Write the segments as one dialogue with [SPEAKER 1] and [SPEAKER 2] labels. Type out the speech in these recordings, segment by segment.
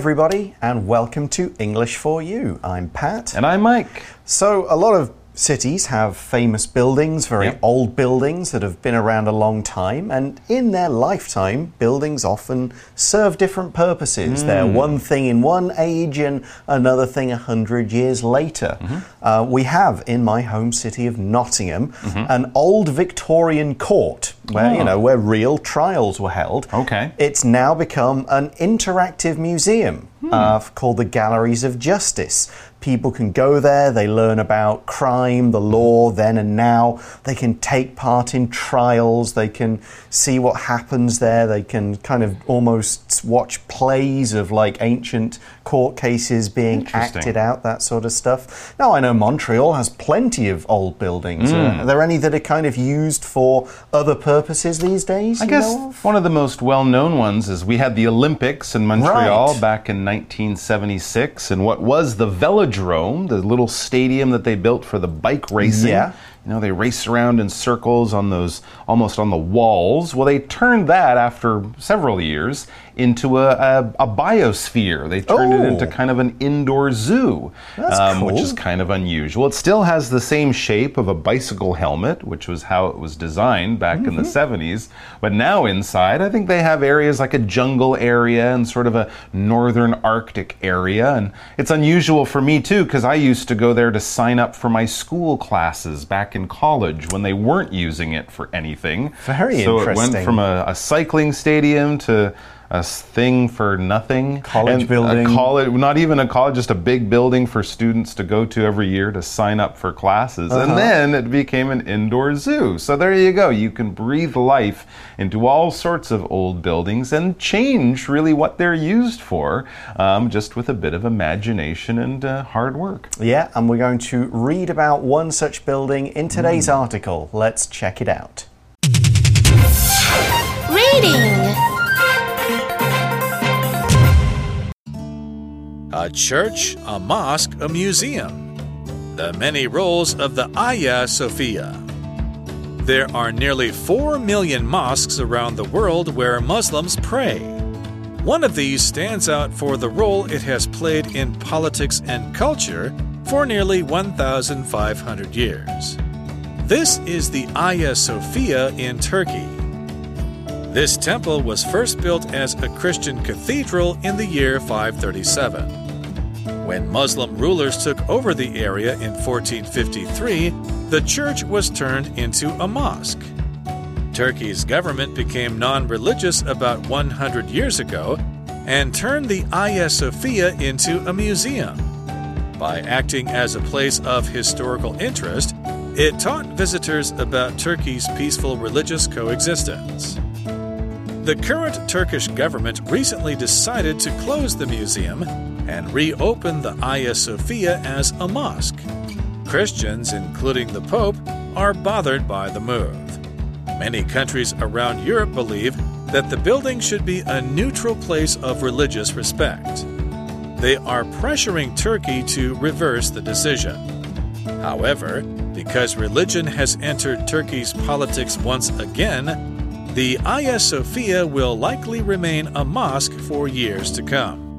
[SPEAKER 1] Everybody, and welcome to English for You. I'm Pat.
[SPEAKER 2] And I'm Mike.
[SPEAKER 1] So, a lot of cities have famous buildings, very
[SPEAKER 2] Yep.
[SPEAKER 1] old buildings that have been around a long time, and in their lifetime, buildings often serve different purposes. They're
[SPEAKER 2] Hmm.
[SPEAKER 1] one thing in one age and another thing a hundred years later.
[SPEAKER 2] Mm-hmm.
[SPEAKER 1] Uh, we have in my home city of Nottingham
[SPEAKER 2] Mm-hmm.
[SPEAKER 1] an old Victorian court where you
[SPEAKER 2] Oh.
[SPEAKER 1] know where real trials were held.
[SPEAKER 2] Okay.
[SPEAKER 1] It's now become an interactive museum
[SPEAKER 2] Hmm.
[SPEAKER 1] uh, called the Galleries of Justice. People can go there, they learn about crime, the law, then and now. They can take part in trials, they can see what happens there, they can kind of almost watch plays of like ancient court cases being acted out, that sort of stuff. Now, I know Montreal has plenty of old buildings. Uh, are there any that are kind of used for other purposes these days?
[SPEAKER 2] I guess
[SPEAKER 1] of?
[SPEAKER 2] one of the most well known ones is we had the Olympics in Montreal
[SPEAKER 1] Right.
[SPEAKER 2] back in 1976, and what was the Velodrome, the little stadium that they built for the bike racing.
[SPEAKER 1] Yeah.
[SPEAKER 2] You know, they race around in circles on those almost on the walls. Well, they turned that after several years into a, a, a biosphere. They turned it
[SPEAKER 1] Oh.
[SPEAKER 2] into kind of an indoor zoo, um,
[SPEAKER 1] That's
[SPEAKER 2] which is kind of unusual. It still has the same shape of a bicycle helmet, which was how it was designed back in the
[SPEAKER 1] Mm-hmm.
[SPEAKER 2] 70s. But now inside, I think they have areas like a jungle area and sort of a northern Arctic area. And it's unusual for me too, because I used to go there to sign up for my school classes back in college when they weren't using it for anything.
[SPEAKER 1] Very
[SPEAKER 2] so it
[SPEAKER 1] interesting.
[SPEAKER 2] went from a, a cycling stadium to a s- thing for nothing.
[SPEAKER 1] College
[SPEAKER 2] And
[SPEAKER 1] building.
[SPEAKER 2] A college, not even a college, just a big building for students to go to every year to sign up for classes.
[SPEAKER 1] Uh-huh.
[SPEAKER 2] And then it became an indoor zoo. So there you go. You can breathe life into all sorts of old buildings and change really what they're used for, um, just with a bit of imagination and uh, hard work.
[SPEAKER 1] Yeah, and we're going to read about one such building in today's
[SPEAKER 2] Hmm.
[SPEAKER 1] article. Let's check it out.
[SPEAKER 3] Reading.
[SPEAKER 4] A church, a mosque, a museum. The many roles of the Hagia Sophia. There are nearly 4 million mosques around the world where Muslims pray. One of these stands out for the role it has played in politics and culture for nearly 1,500 years. This is the Hagia Sophia in Turkey. This temple was first built as a Christian cathedral in the year 537. When Muslim rulers took over the area in 1453, the church was turned into a mosque. Turkey's government became non religious about 100 years ago and turned the Hagia Sophia into a museum. By acting as a place of historical interest, it taught visitors about Turkey's peaceful religious coexistence. The current Turkish government recently decided to close the museum and reopened the Hagia Sophia as a mosque. Christians, including the Pope, are bothered by the move. Many countries around Europe believe that the building should be a neutral place of religious respect. They are pressuring Turkey to reverse the decision. However, because religion has entered Turkey's politics once again, the Hagia Sophia will likely remain a mosque for years to come.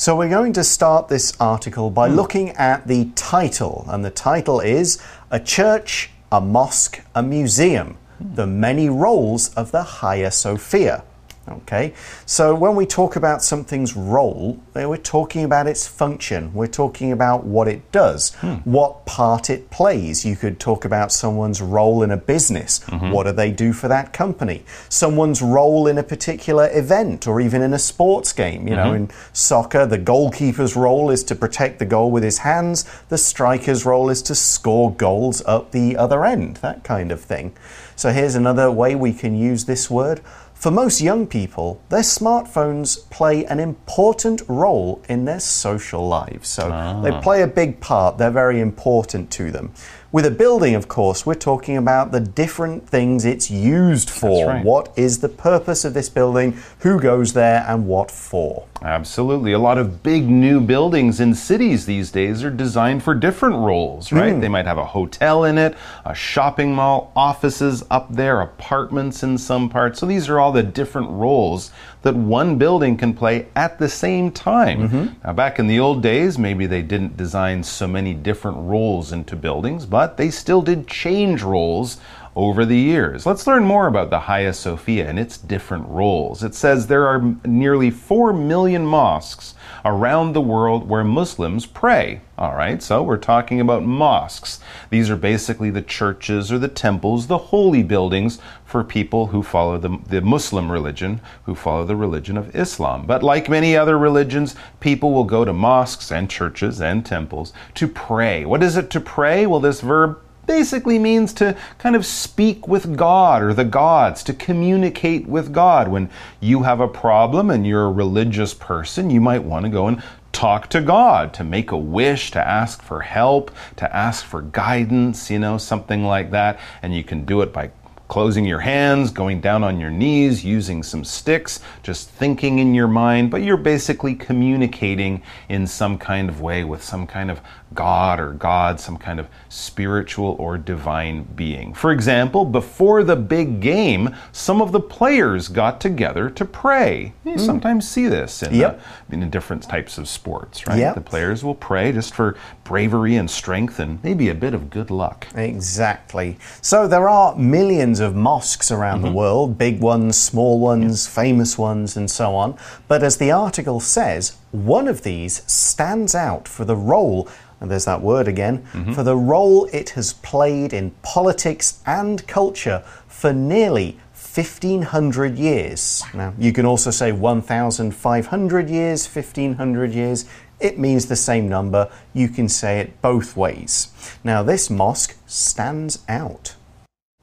[SPEAKER 1] So, we're going to start this article by hmm. looking at the title, and the title is A Church, a Mosque, a Museum hmm. The Many Roles of the Hagia Sophia. Okay, so when we talk about something's role, eh, we're talking about its function. We're talking about what it does, hmm. what part it plays. You could talk about someone's role in a business. Mm-hmm. What do they do for that company? Someone's role in a particular event or even in a sports game. You know, mm-hmm. in soccer, the goalkeeper's role is to protect the goal with his hands, the striker's role is to score goals up the other end, that kind of thing. So here's another way we can use this word. For most young people, their smartphones play an important role in their social lives. So they ah. play a big part, they're very important to them. With a building, of course, we're talking about the different things it's used for.
[SPEAKER 2] right.
[SPEAKER 1] What is the purpose of this building? Who goes there and what for?
[SPEAKER 2] Absolutely. A lot of big new buildings in cities these days are designed for different roles, right? Hmm. They might have a hotel in it, a shopping mall, offices up there, apartments in some parts. So these are all the different roles that one building can play at the same time. Mm-hmm. Now, back in the old days, maybe they didn't design so many different roles into buildings, but they still did change roles over the years. Let's learn more about the Hagia Sophia and its different roles. It says there are nearly 4 million mosques around the world where Muslims pray. All right, so we're talking about mosques. These are basically the churches or the temples, the holy buildings for people who follow the, the Muslim religion, who follow the religion of Islam. But like many other religions, people will go to mosques and churches and temples to pray. What is it to pray? Well, this verb basically means to kind of speak with God or the gods, to communicate with God. When you have a problem and you're a religious person, you might want to go and talk to God, to make a wish, to ask for help, to ask for guidance, you know, something like that. And you can do it by closing your hands, going down on your knees, using some sticks, just thinking in your mind, but you're basically communicating in some kind of way with some kind of God or God, some kind of spiritual or divine being. For example, before the big game, some of the players got together to pray. You sometimes see this in,
[SPEAKER 1] Yep.
[SPEAKER 2] uh, in different types of sports, right?
[SPEAKER 1] Yep.
[SPEAKER 2] The players will pray just for bravery and strength and maybe a bit of good luck.
[SPEAKER 1] Exactly. So there are millions of mosques around the mm-hmm. world, big ones, small ones, famous ones, and so on. But as the article says, one of these stands out for the role, and there's that word again, mm-hmm. for the role it has played in politics and culture for nearly 1500 years. Now, you can also say 1500 years, 1500 years. It means the same number. You can say it both ways. Now, this mosque stands out.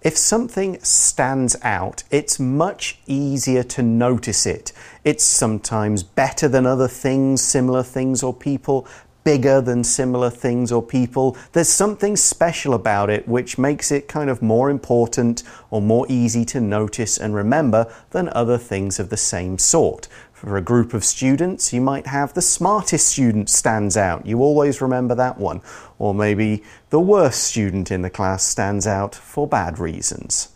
[SPEAKER 1] If something stands out, it's much easier to notice it. It's sometimes better than other things, similar things, or people, bigger than similar things or people. There's something special about it which makes it kind of more important or more easy to notice and remember than other things of the same sort. For a group of students, you might have the smartest student stands out. You always remember that one. Or maybe the worst student in the class stands out for bad reasons.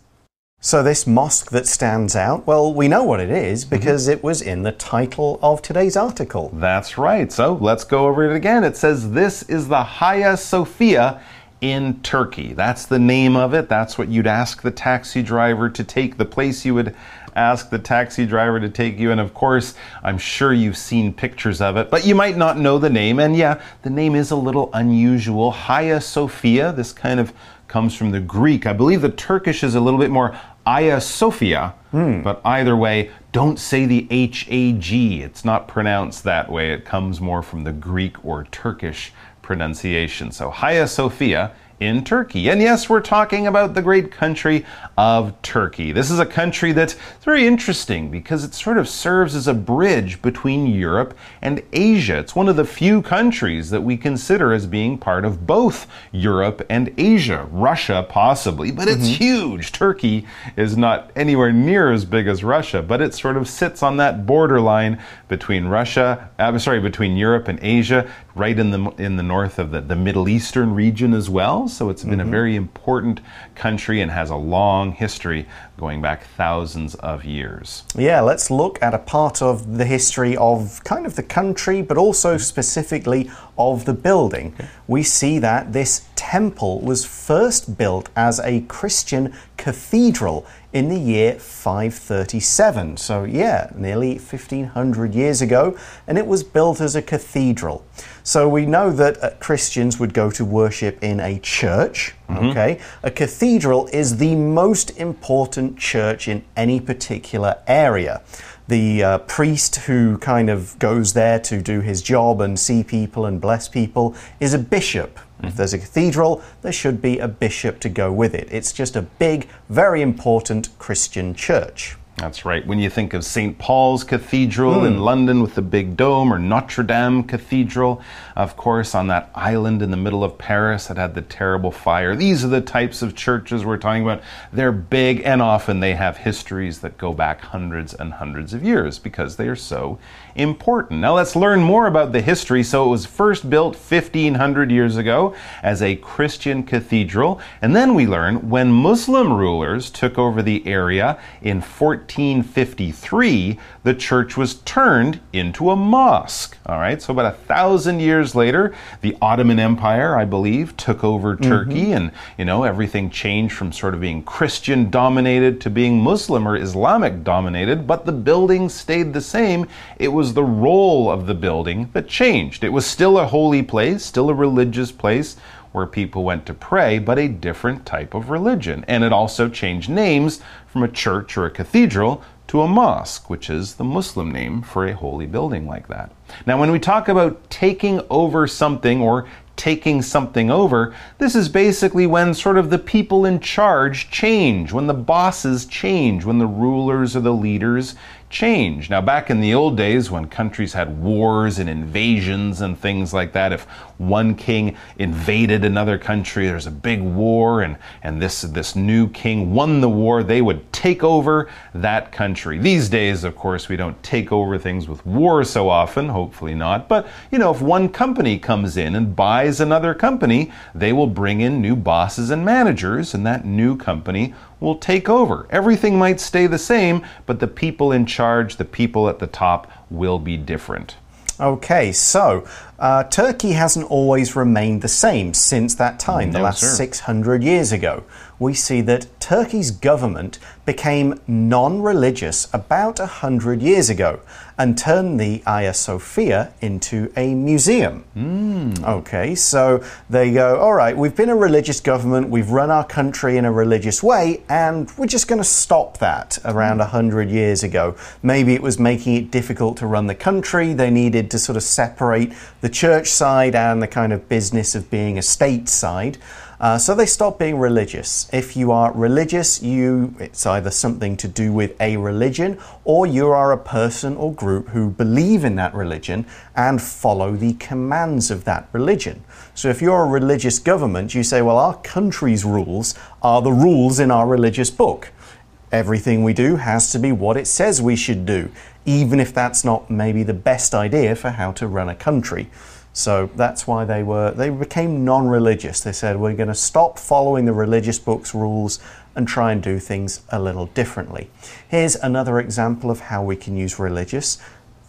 [SPEAKER 1] So, this mosque that stands out, well, we know what it is mm-hmm. because it was in the title of today's article.
[SPEAKER 2] That's right. So let's go over it again. It says this is the Hagia Sophia in Turkey. That's the name of it. That's what you'd ask the taxi driver to take, the place you would ask the taxi driver to take you. And of course, I'm sure you've seen pictures of it, but you might not know the name. And yeah, the name is a little unusual. Hagia Sophia, this kind of comes from the Greek. I believe the Turkish is a little bit more Hagia Sophia, hmm. but either way, don't say the H A G. It's not pronounced that way. It comes more from the Greek or Turkish pronunciation. So Hagia Sophia in Turkey. And yes, we're talking about the great country of Turkey. This is a country that's very interesting because it sort of serves as a bridge between Europe and Asia. It's one of the few countries that we consider as being part of both Europe and Asia. Russia, possibly, but it's huge. Turkey is not anywhere near as big as Russia, but it sort of sits on that borderline between Russia, uh, sorry, between Europe and Asia, right in the in the north of the, the Middle Eastern region as well. So it's been a mm-hmm. very important country and has a long history going back thousands of years.
[SPEAKER 1] Yeah, let's look at a part of the history of kind of the country, but also mm-hmm. specifically of the building. We see that this temple was first built as a Christian cathedral in the year 537. So, yeah, nearly 1500 years ago, and it was built as a cathedral. So, we know that uh, Christians would go to worship in a church. Okay, a cathedral is the most important church in any particular area. The uh, priest who kind of goes there to do his job and see people and bless people is a bishop. If there's a cathedral, there should be a bishop to go with it. It's just a big, very important Christian church.
[SPEAKER 2] That's right. When you think of St. Paul's Cathedral in hmm. London with the big dome, or Notre Dame Cathedral, of course, on that island in the middle of Paris that had the terrible fire. These are the types of churches we're talking about. They're big and often they have histories that go back hundreds and hundreds of years because they are so important. Now let's learn more about the history. So it was first built 1500 years ago as a Christian cathedral, and then we learn when Muslim rulers took over the area in 1453, the church was turned into a mosque. All right, so about a thousand years later, the Ottoman Empire, I believe, took over mm-hmm. Turkey, and you know everything changed from sort of being Christian dominated to being Muslim or Islamic dominated, but the building stayed the same. It was the role of the building that changed. It was still a holy place, still a religious place where people went to pray, but a different type of religion. And it also changed names from a church or a cathedral to a mosque, which is the Muslim name for a holy building like that. Now, when we talk about taking over something or taking something over, this is basically when sort of the people in charge change, when the bosses change, when the rulers or the leaders change. Now, back in the old days when countries had wars and invasions and things like that, if one king invaded another country, there's a big war, and, and this, this new king won the war, they would take over that country. These days, of course, we don't take over things with war so often, hopefully not. But, you know, if one company comes in and buys another company, they will bring in new bosses and managers, and that new company will take over. Everything might stay the same, but the people in charge, the people at the top, will be different.
[SPEAKER 1] Okay, so uh, Turkey hasn't always remained the same since that time, the last
[SPEAKER 2] sir.
[SPEAKER 1] 600 years ago. We see that Turkey's government became non religious about 100 years ago and turned the Hagia Sophia into a museum. Okay, so they go, all right, we've been a religious government, we've run our country in a religious way, and we're just going to stop that around 100 years ago. Maybe it was making it difficult to run the country, they needed to sort of separate the church side and the kind of business of being a state side. Uh, so they stop being religious. If you are religious, you it's either something to do with a religion or you are a person or group who believe in that religion and follow the commands of that religion. So if you're a religious government, you say, well, our country's rules are the rules in our religious book. Everything we do has to be what it says we should do, even if that's not maybe the best idea for how to run a country. So that's why they were they became non-religious. They said we're going to stop following the religious book's rules and try and do things a little differently. Here's another example of how we can use religious.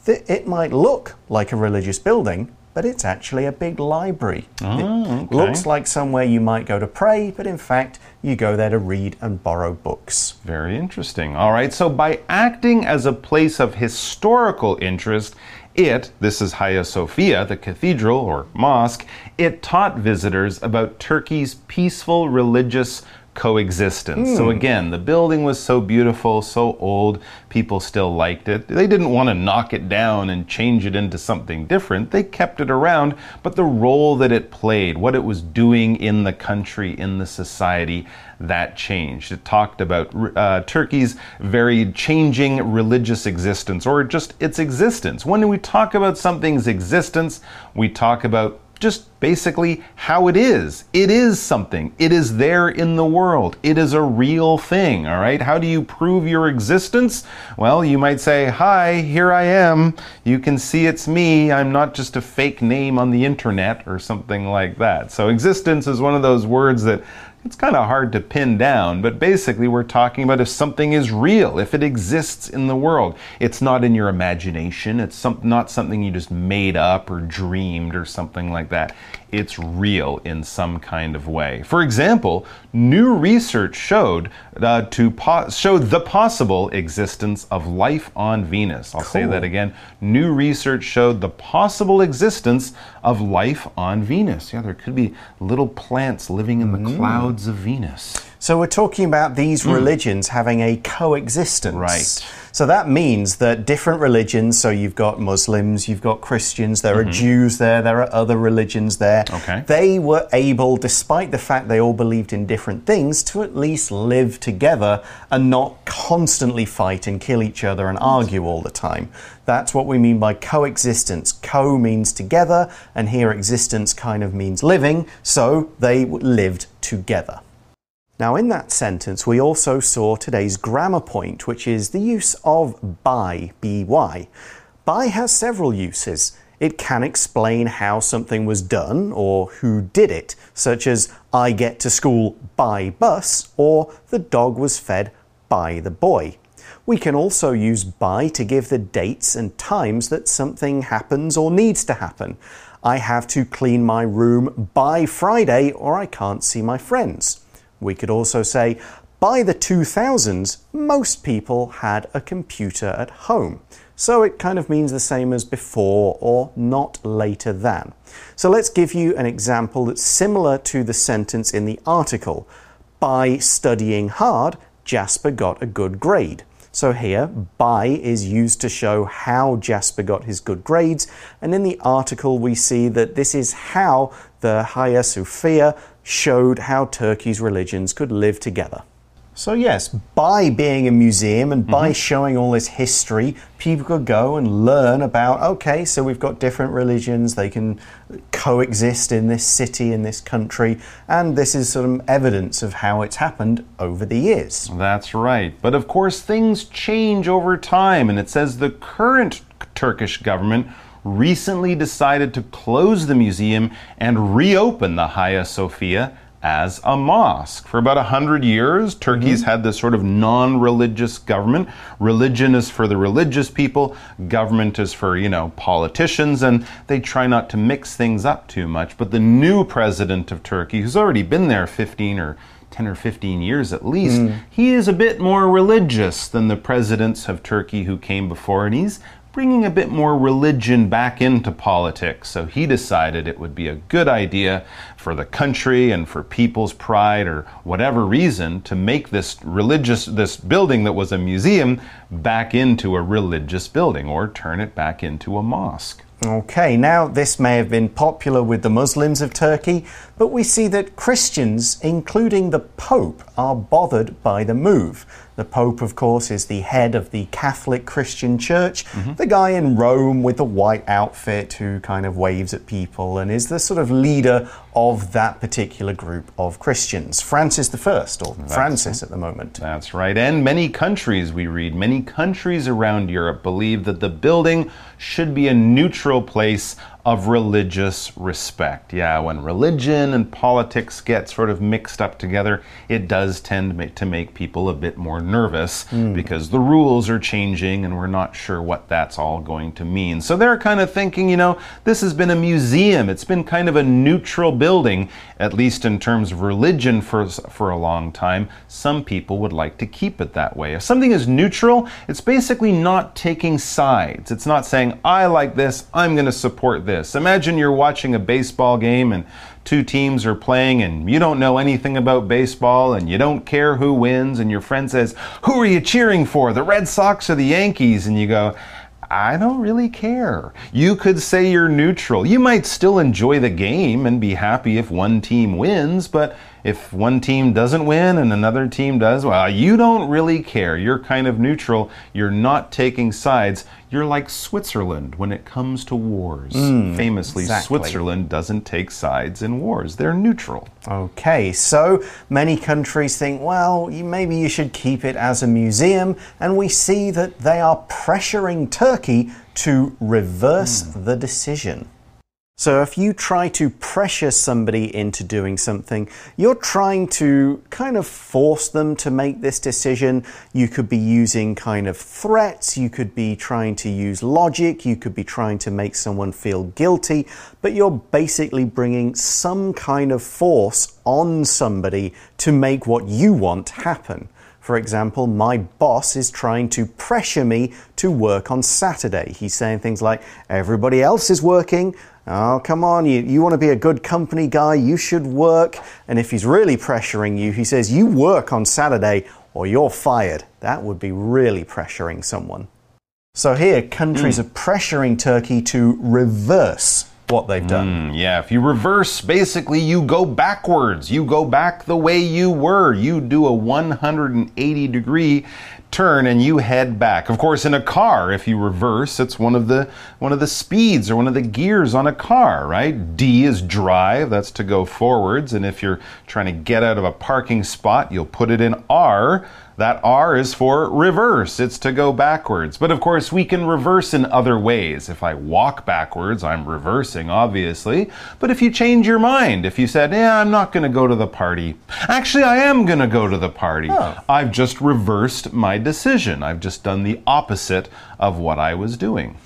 [SPEAKER 1] It might look like a religious building, but it's actually a big library. Ah, it looks like somewhere you might go to pray, but in fact, you go there to read and borrow books.
[SPEAKER 2] Very interesting. All right, so by acting as a place of historical interest, it, this is Hagia Sophia, the cathedral or mosque, it taught visitors about Turkey's peaceful religious coexistence. So again, the building was so beautiful, so old, people still liked it. They didn't want to knock it down and change it into something different. They kept it around, but the role that it played, what it was doing in the country, in the society, that changed. It talked about uh, Turkey's very changing religious existence or just its existence. When we talk about something's existence, we talk about just basically how it is. It is something. It is there in the world. It is a real thing, all right? How do you prove your existence? Well, you might say, Hi, here I am. You can see it's me. I'm not just a fake name on the internet or something like that. So, existence is one of those words that it's kind of hard to pin down, but basically, we're talking about if something is real, if it exists in the world. It's not in your imagination, it's some, not something you just made up or dreamed or something like that. It's real in some kind of way. For example, new research showed uh, to showed the possible existence of life on Venus. I'll say that again. New research showed the possible existence of life on Venus. Yeah, there could be little plants living in the clouds of Venus.
[SPEAKER 1] So we're talking about these hmm. religions having a coexistence.
[SPEAKER 2] Right.
[SPEAKER 1] So that means that different religions, so you've got Muslims, you've got Christians, there are mm-hmm. Jews there, there are other religions there.
[SPEAKER 2] Okay.
[SPEAKER 1] They were able, despite the fact they all believed in different things, to at least live together and not constantly fight and kill each other and argue all the time. That's what we mean by coexistence. Co means together, and here existence kind of means living, so they lived together. Now, in that sentence, we also saw today's grammar point, which is the use of by, by. By has several uses. It can explain how something was done or who did it, such as I get to school by bus or the dog was fed by the boy. We can also use by to give the dates and times that something happens or needs to happen. I have to clean my room by Friday or I can't see my friends. We could also say, by the 2000s, most people had a computer at home. So it kind of means the same as before or not later than. So let's give you an example that's similar to the sentence in the article. By studying hard, Jasper got a good grade. So here, by is used to show how Jasper got his good grades, and in the article we see that this is how the Hagia Sophia showed how Turkey's religions could live together. So, yes, by being a museum and by mm -hmm. showing all this history, people could go and learn about okay, so we've got different religions, they can coexist in this city, in this country, and this is some evidence of how it's happened over the years.
[SPEAKER 2] That's right. But of course, things change over time, and it says the current Turkish government recently decided to close the museum and reopen the Hagia Sophia as a mosque. For about a hundred years, Turkey's mm -hmm. had this sort of non religious government. Religion is for the religious people, government is for, you know, politicians, and they try not to mix things up too much. But the new president of Turkey, who's already been there 15 or 10 or 15 years at least, mm. he is a bit more religious than the presidents of Turkey who came before, and he's bringing a bit more religion back into politics. So he decided it would be a good idea for the country and for people's pride or whatever reason to make this religious this building that was a museum back into a religious building or turn it back into a mosque.
[SPEAKER 1] Okay, now this may have been popular with the Muslims of Turkey, but we see that Christians, including the Pope, are bothered by the move. The Pope, of course, is the head of the Catholic Christian Church, mm -hmm. the guy in Rome with the white outfit who kind of waves at people and is the sort of leader of that particular group of Christians. Francis I, or that's, Francis at the moment.
[SPEAKER 2] That's right. And many countries, we read, many countries around Europe believe that the building should be a neutral place of religious respect. Yeah, when religion and politics get sort of mixed up together, it does tend to make people a bit more nervous mm. because the rules are changing and we're not sure what that's all going to mean. So they're kind of thinking, you know, this has been a museum. It's been kind of a neutral building, at least in terms of religion for, for a long time. Some people would like to keep it that way. If something is neutral, it's basically not taking sides. It's not saying, I like this, I'm going to support this this. Imagine you're watching a baseball game and two teams are playing and you don't know anything about baseball and you don't care who wins and your friend says, "Who are you cheering for? The Red Sox or the Yankees?" and you go, I don't really care. You could say you're neutral. You might still enjoy the game and be happy if one team wins, but if one team doesn't win and another team does, well, you don't really care. You're kind of neutral. You're not taking sides. You're like Switzerland when it comes to wars. Mm, Famously, exactly. Switzerland doesn't take sides in wars, they're neutral.
[SPEAKER 1] Okay, so many countries think, well, maybe you should keep it as a museum, and we see that they are pressuring Turkey to reverse mm. the decision. So if you try to pressure somebody into doing something, you're trying to kind of force them to make this decision. You could be using kind of threats, you could be trying to use logic, you could be trying to make someone feel guilty, but you're basically bringing some kind of force on somebody to make what you want happen. For example, my boss is trying to pressure me to work on Saturday. He's saying things like, everybody else is working, Oh, come on, you, you want to be a good company guy, you should work. And if he's really pressuring you, he says, You work on Saturday or you're fired. That would be really pressuring someone. So here, countries mm. are pressuring Turkey to reverse what they've done.
[SPEAKER 2] Mm, yeah, if you reverse, basically you go backwards. You go back the way you were. You do a 180 degree turn and you head back. Of course, in a car, if you reverse, it's one of the one of the speeds or one of the gears on a car, right? D is drive, that's to go forwards, and if you're trying to get out of a parking spot, you'll put it in R. That R is for reverse, it's to go backwards. But of course, we can reverse in other ways. If I walk backwards, I'm reversing, obviously. But if you change your mind, if you said, Yeah, I'm not going to go to the party, actually, I am going to go to the party,
[SPEAKER 1] Oh.
[SPEAKER 2] I've just reversed my decision. I've just done the opposite of what I was doing.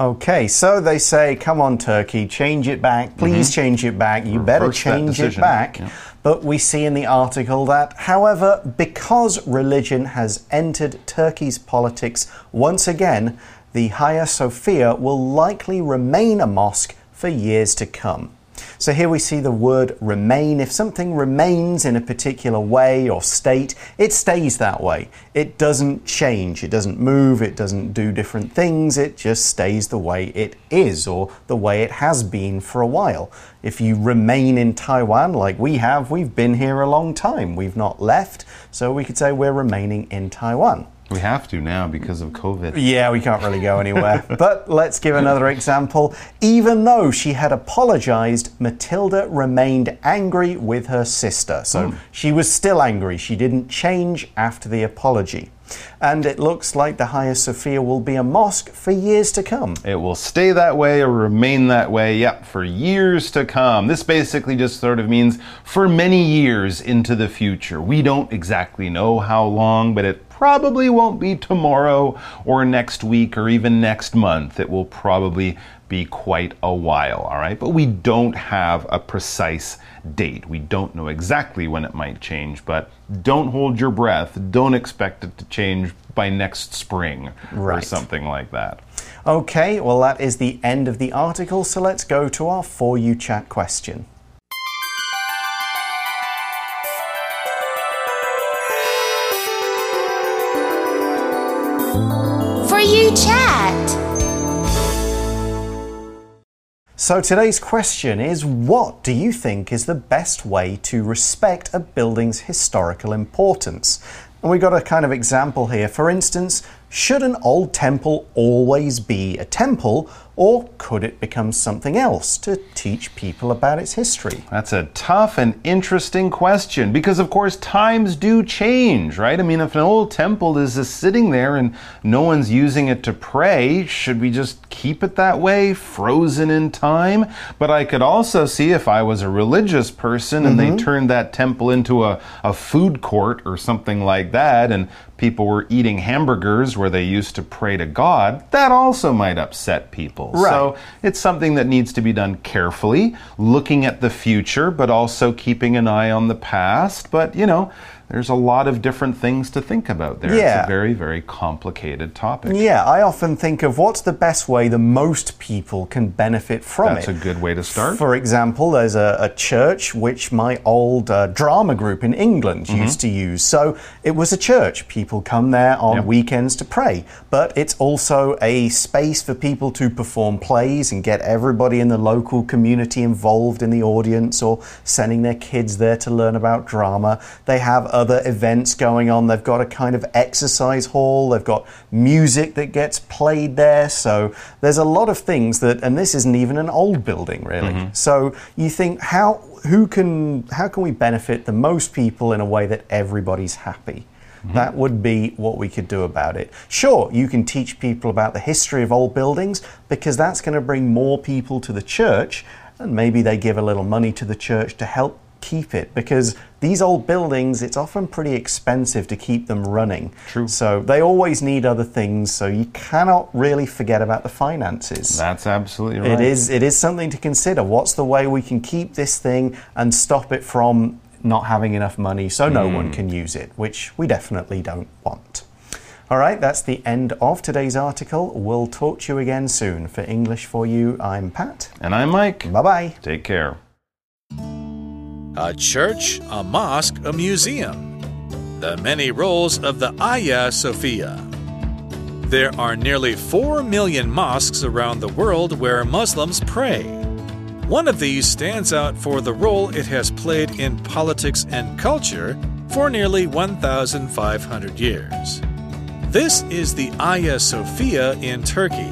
[SPEAKER 1] Okay, so they say, come on, Turkey, change it back. Please change it back. You better
[SPEAKER 2] Mm-hmm. Reverse that
[SPEAKER 1] change it back.
[SPEAKER 2] Yeah.
[SPEAKER 1] But we see in the article that, however, because religion has entered Turkey's politics once again, the Hagia Sophia will likely remain a mosque for years to come. So here we see the word remain. If something remains in a particular way or state, it stays that way. It doesn't change, it doesn't move, it doesn't do different things, it just stays the way it is or the way it has been for a while. If you remain in Taiwan like we have, we've been here a long time. We've not left, so we could say we're remaining in Taiwan.
[SPEAKER 2] We have to now because of COVID.
[SPEAKER 1] Yeah, we can't really go anywhere. but let's give another example. Even though she had apologized, Matilda remained angry with her sister. So hmm. she was still angry. She didn't change after the apology. And it looks like the Hagia Sophia will be a mosque for years to come.
[SPEAKER 2] It will stay that way or remain that way, yep, for years to come. This basically just sort of means for many years into the future. We don't exactly know how long, but it probably won't be tomorrow or next week or even next month. It will probably be quite a while, all right? But we don't have a precise date. We don't know exactly when it might change, but don't hold your breath. Don't expect it to change by next spring or something like that.
[SPEAKER 1] Okay, well, that is the end of the article. So let's go to our For You Chat question. So today's question is what do you think is the best way to respect a building's historical importance? And we've got a kind of example here. For instance, should an old temple always be a temple, or could it become something else to teach people about its history?
[SPEAKER 2] That's a tough and interesting question because, of course, times do change, right? I mean, if an old temple is just sitting there and no one's using it to pray, should we just keep it that way, frozen in time? But I could also see if I was a religious person and they mm-hmm. turned that temple into a, a food court or something like that, and people were eating hamburgers where they used to pray to God, that also might upset people.
[SPEAKER 1] Right.
[SPEAKER 2] So it's something that needs to be done carefully, looking at the future, but also keeping an eye on the past. But, you know, there's a lot of different things to think about there.
[SPEAKER 1] Yeah.
[SPEAKER 2] It's a very, very complicated topic.
[SPEAKER 1] Yeah, I often think of what's the best way the most people can benefit from
[SPEAKER 2] That's
[SPEAKER 1] it.
[SPEAKER 2] That's a good way to start.
[SPEAKER 1] For example, there's a, a church which my old uh, drama group in England
[SPEAKER 2] Mm-hmm.
[SPEAKER 1] used to use. So it was a church. People come there on
[SPEAKER 2] Yep.
[SPEAKER 1] weekends to pray. But it's also a space for people to perform plays and get everybody in the local community involved in the audience or sending their kids there to learn about drama. They have other events going on. They've got a kind of exercise hall. They've got music that gets played there. So there's a lot of things that, and this isn't even an old building really. Mm-hmm. So you think how who can how can we benefit the most people in a way that everybody's happy? Mm-hmm. That would be what we could do about it. Sure, you can teach people about the history of old buildings because that's going to bring more people to the church, and maybe they give a little money to the church to help keep it because these old buildings it's often pretty expensive to keep them running
[SPEAKER 2] True.
[SPEAKER 1] so they always need other things so you cannot really forget about the finances
[SPEAKER 2] That's absolutely right.
[SPEAKER 1] it is it is something to consider what's the way we can keep this thing and stop it from not having enough money so no one hmm. can use it which we definitely don't want all right that's the end of today's article we'll talk to you again soon for english for you i'm pat
[SPEAKER 2] And I'm Mike.
[SPEAKER 1] bye bye
[SPEAKER 2] Take care.
[SPEAKER 4] A church, a mosque, a museum. The many roles of the Hagia Sophia. There are nearly 4 million mosques around the world where Muslims pray. One of these stands out for the role it has played in politics and culture for nearly 1,500 years. This is the Hagia Sophia in Turkey.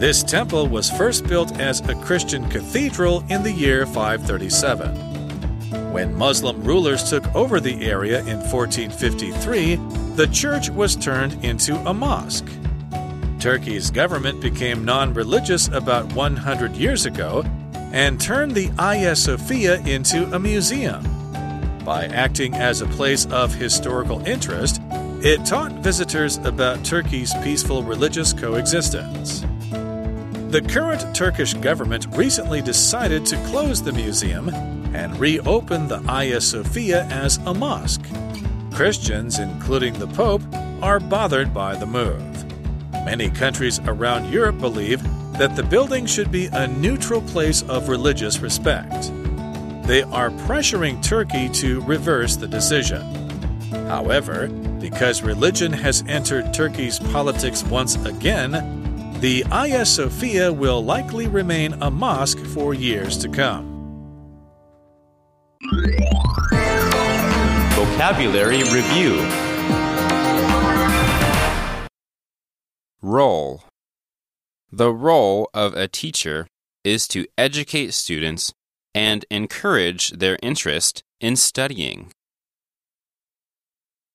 [SPEAKER 4] This temple was first built as a Christian cathedral in the year 537. When Muslim rulers took over the area in 1453, the church was turned into a mosque. Turkey's government became non religious about 100 years ago and turned the Hagia Sophia into a museum. By acting as a place of historical interest, it taught visitors about Turkey's peaceful religious coexistence. The current Turkish government recently decided to close the museum and reopen the Hagia Sophia as a mosque. Christians, including the Pope, are bothered by the move. Many countries around Europe believe that the building should be a neutral place of religious respect. They are pressuring Turkey to reverse the decision. However, because religion has entered Turkey's politics once again, the Hagia Sophia will likely remain a mosque for years to come.
[SPEAKER 5] Vocabulary Review
[SPEAKER 6] Role The role of a teacher is to educate students and encourage their interest in studying.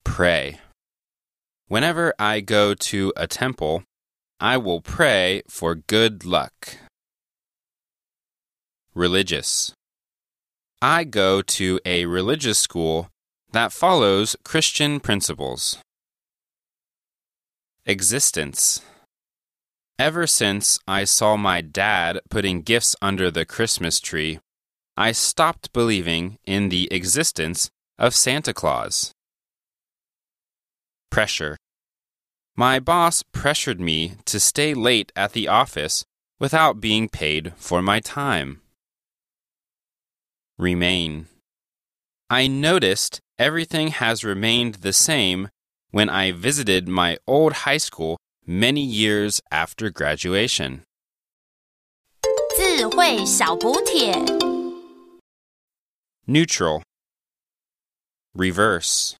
[SPEAKER 6] Pray. Whenever I go to a temple, I will pray for good luck. Religious. I go to a religious school that follows Christian principles. Existence. Ever since I saw my dad putting gifts under the Christmas tree, I stopped believing in the existence of Santa Claus. Pressure. My boss pressured me to stay late at the office without being paid for my time. Remain. I noticed everything has remained the same when I visited my old high school many years after graduation.
[SPEAKER 3] 智慧小补帖。
[SPEAKER 6] Neutral. Reverse.